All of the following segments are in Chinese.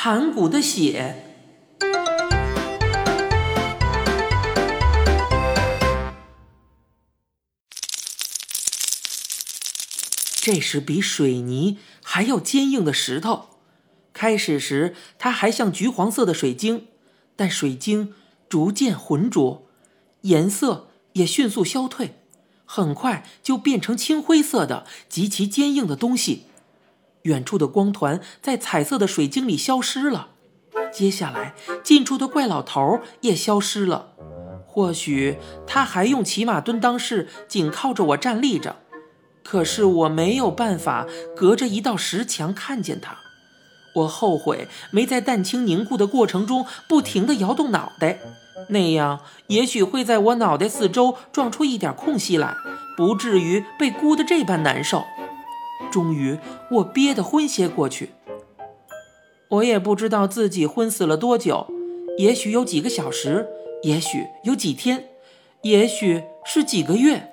盘古的血。这是比水泥还要坚硬的石头。开始时，它还像橘黄色的水晶，但水晶逐渐浑浊，颜色也迅速消退，很快就变成青灰色的极其坚硬的东西。远处的光团在彩色的水晶里消失了，接下来近处的怪老头也消失了。或许他还用骑马蹲裆式，紧靠着我站立着。可是我没有办法隔着一道石墙看见他，我后悔没在蛋清凝固的过程中不停地摇动脑袋，那样也许会在我脑袋四周撞出一点空隙来，不至于被箍得这般难受。终于，我憋得昏厥过去。我也不知道自己昏死了多久，也许有几个小时，也许有几天，也许是几个月。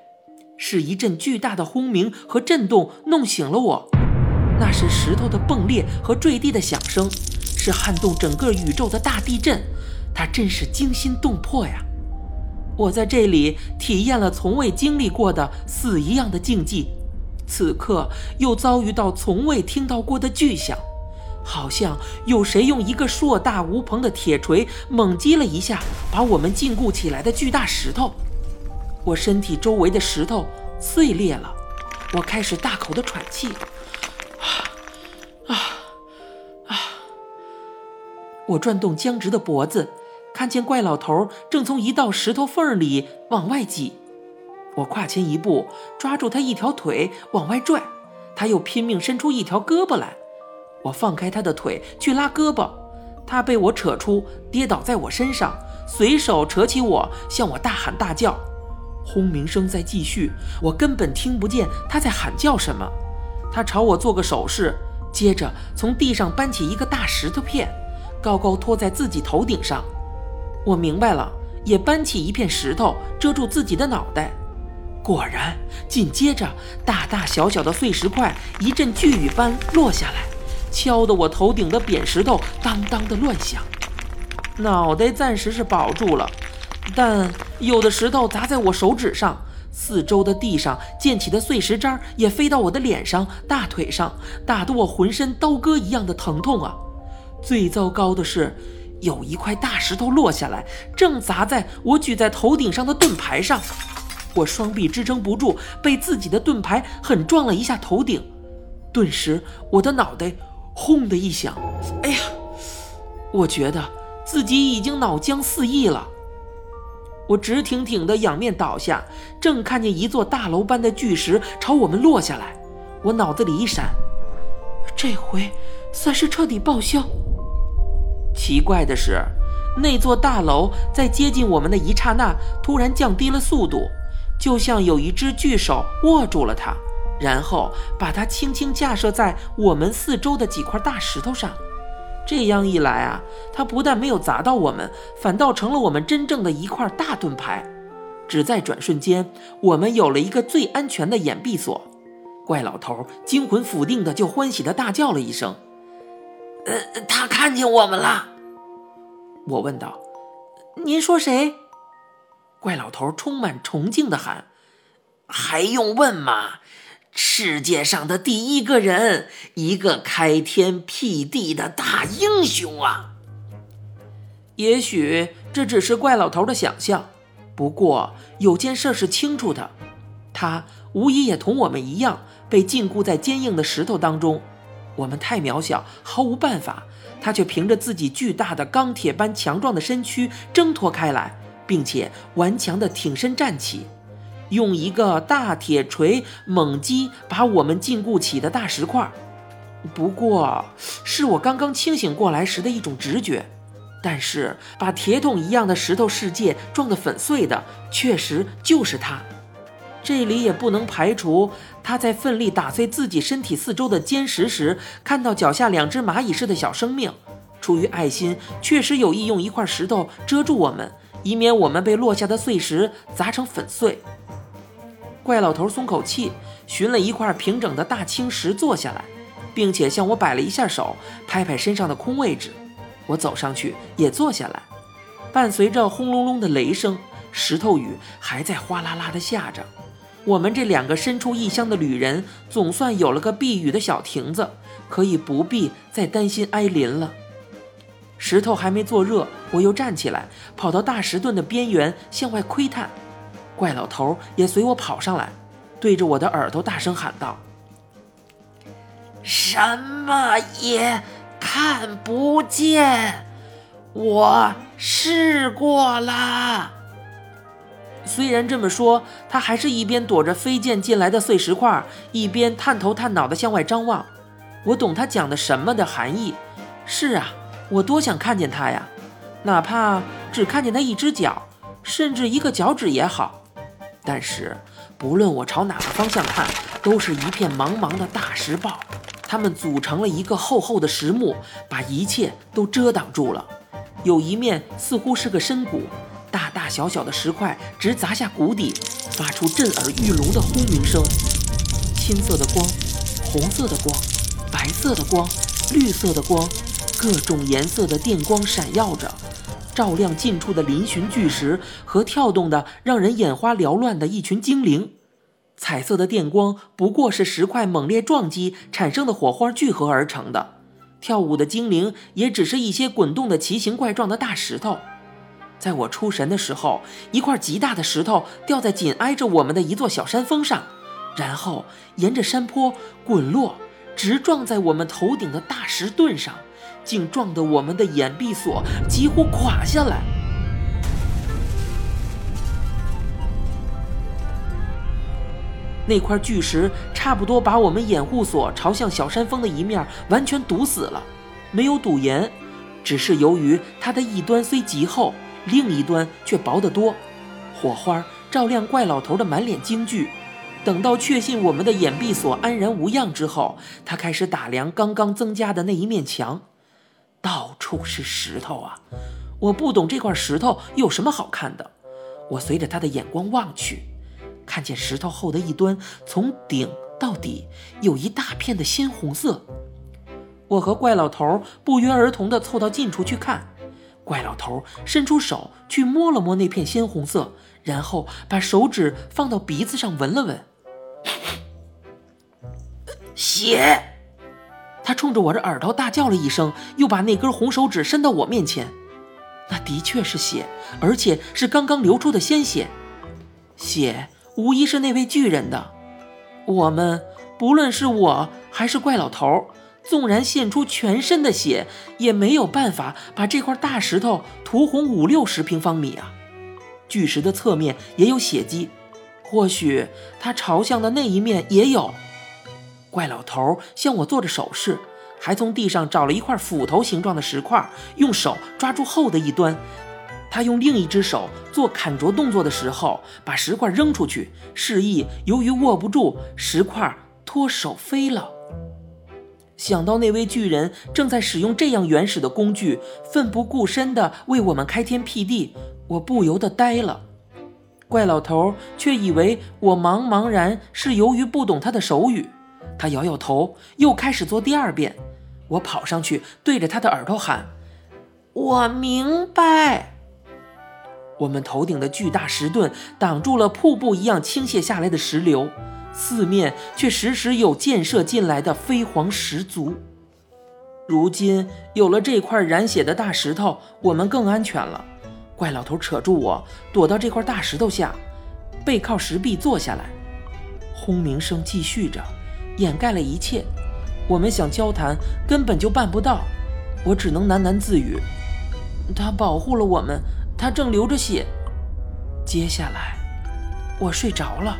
是一阵巨大的轰鸣和震动弄醒了我，那是石头的崩裂和坠地的响声，是撼动整个宇宙的大地震，它真是惊心动魄呀！我在这里体验了从未经历过的死一样的境界，此刻又遭遇到从未听到过的巨响，好像有谁用一个硕大无朋的铁锤猛击了一下把我们禁锢起来的巨大石头。我身体周围的石头碎裂了，我开始大口的喘气，啊啊啊！我转动僵直的脖子，看见怪老头正从一道石头缝里往外挤。我跨前一步，抓住他一条腿往外拽，他又拼命伸出一条胳膊来。我放开他的腿去拉胳膊，他被我扯出，跌倒在我身上，随手扯起我，向我大喊大叫。轰鸣声在继续，我根本听不见他在喊叫什么。他朝我做个手势，接着从地上搬起一个大石头片，高高托在自己头顶上。我明白了，也搬起一片石头遮住自己的脑袋。果然，紧接着大大小小的碎石块一阵巨雨般落下来，敲得我头顶的扁石头当当的乱响。脑袋暂时是保住了。但有的石头砸在我手指上，四周的地上溅起的碎石渣也飞到我的脸上、大腿上，打得我浑身刀割一样的疼痛啊！最糟糕的是，有一块大石头落下来，正砸在我举在头顶上的盾牌上，我双臂支撑不住，被自己的盾牌狠撞了一下头顶，顿时我的脑袋轰的一响，哎呀！我觉得自己已经脑浆四溢了。我直挺挺的仰面倒下，正看见一座大楼般的巨石朝我们落下来。我脑子里一闪，这回算是彻底报销。奇怪的是，那座大楼在接近我们的一刹那，突然降低了速度，就像有一只巨手握住了它，然后把它轻轻架设在我们四周的几块大石头上。这样一来啊，它不但没有砸到我们，反倒成了我们真正的一块大盾牌。只在转瞬间，我们有了一个最安全的掩蔽所。怪老头惊魂甫定的就欢喜的大叫了一声：“呃，他看见我们了。”我问道：“您说谁？”怪老头充满崇敬的喊：“还用问吗？”世界上的第一个人，一个开天辟地的大英雄啊！也许这只是怪老头的想象，不过有件事是清楚的，他无疑也同我们一样被禁锢在坚硬的石头当中。我们太渺小，毫无办法，他却凭着自己巨大的钢铁般强壮的身躯挣脱开来，并且顽强地挺身站起。用一个大铁锤猛击把我们禁锢起的大石块，不过是我刚刚清醒过来时的一种直觉。但是把铁桶一样的石头世界撞得粉碎的，确实就是他。这里也不能排除他在奋力打碎自己身体四周的坚石时，看到脚下两只蚂蚁似的小生命，出于爱心，确实有意用一块石头遮住我们，以免我们被落下的碎石砸成粉碎。怪老头松口气，寻了一块平整的大青石坐下来。并且向我摆了一下手，拍拍身上的空位置。我走上去也坐下来，伴随着轰隆隆的雷声，石头雨还在哗啦啦地下着。我们这两个身处异乡的旅人，总算有了个避雨的小亭子，可以不必再担心挨淋了。石头还没坐热，我又站起来，跑到大石墩的边缘向外窥探。怪老头也随我跑上来，对着我的耳朵大声喊道：“什么也看不见，我试过了。”虽然这么说，他还是一边躲着飞溅进来的碎石块，一边探头探脑地向外张望。我懂他讲的什么的含义。是啊，我多想看见他呀，哪怕只看见他一只脚，甚至一个脚趾也好。但是，不论我朝哪个方向看，都是一片茫茫的大石暴，它们组成了一个厚厚的石幕，把一切都遮挡住了。有一面似乎是个深谷。大大小小的石块直砸下谷底，发出震耳欲聋的轰鸣声。青色的光，红色的光，白色的光，绿色的光，各种颜色的电光闪耀着，照亮近处的嶙峋巨石和跳动的让人眼花缭乱的一群精灵。彩色的电光不过是石块猛烈撞击产生的火花聚合而成的，跳舞的精灵也只是一些滚动的奇形怪状的大石头。在我出神的时候，一块极大的石头掉在紧挨着我们的一座小山峰上，然后沿着山坡滚落，直撞在我们头顶的大石盾上，竟撞得我们的眼闭锁几乎垮下来。那块巨石差不多把我们掩护所朝向小山峰的一面完全堵死了，没有堵严，只是由于它的一端虽极厚。另一端却薄得多，火花照亮怪老头的满脸惊惧。等到确信我们的掩蔽所安然无恙之后，他开始打量刚刚增加的那一面墙，到处是石头啊！我不懂这块石头有什么好看的。我随着他的眼光望去，看见石头后的一端从顶到底有一大片的鲜红色。我和怪老头不约而同地凑到近处去看。怪老头伸出手去摸了摸那片鲜红色，然后把手指放到鼻子上闻了闻，血。他冲着我的耳朵大叫了一声，又把那根红手指伸到我面前。那的确是血，而且是刚刚流出的鲜血。血无疑是那位巨人的。我们不论是我还是怪老头。纵然献出全身的血，也没有办法把这块大石头涂红五六十平方米啊！巨石的侧面也有血迹，或许它朝向的那一面也有。怪老头向我做着手势，还从地上找了一块斧头形状的石块，用手抓住厚的一端。他用另一只手做砍啄动作的时候，把石块扔出去，示意由于握不住，石块脱手飞了。想到那位巨人正在使用这样原始的工具，奋不顾身地为我们开天辟地，我不由得呆了。怪老头却以为我茫茫然是由于不懂他的手语，他摇摇头，又开始做第二遍。我跑上去对着他的耳朵喊：“我明白。”我们头顶的巨大石盾挡住了瀑布一样倾泻下来的石流。四面却时时有箭射进来的飞黄石足。如今有了这块染血的大石头，我们更安全了。怪老头扯住我，躲到这块大石头下，背靠石壁坐下来。轰鸣声继续着，掩盖了一切。我们想交谈，根本就办不到。我只能喃喃自语：“他保护了我们，他正流着血。”接下来，我睡着了。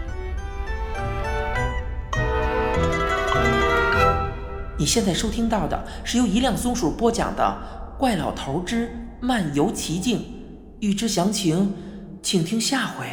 你现在收听到的是由一辆松鼠播讲的《怪老头之漫游奇境》，欲知详情，请听下回。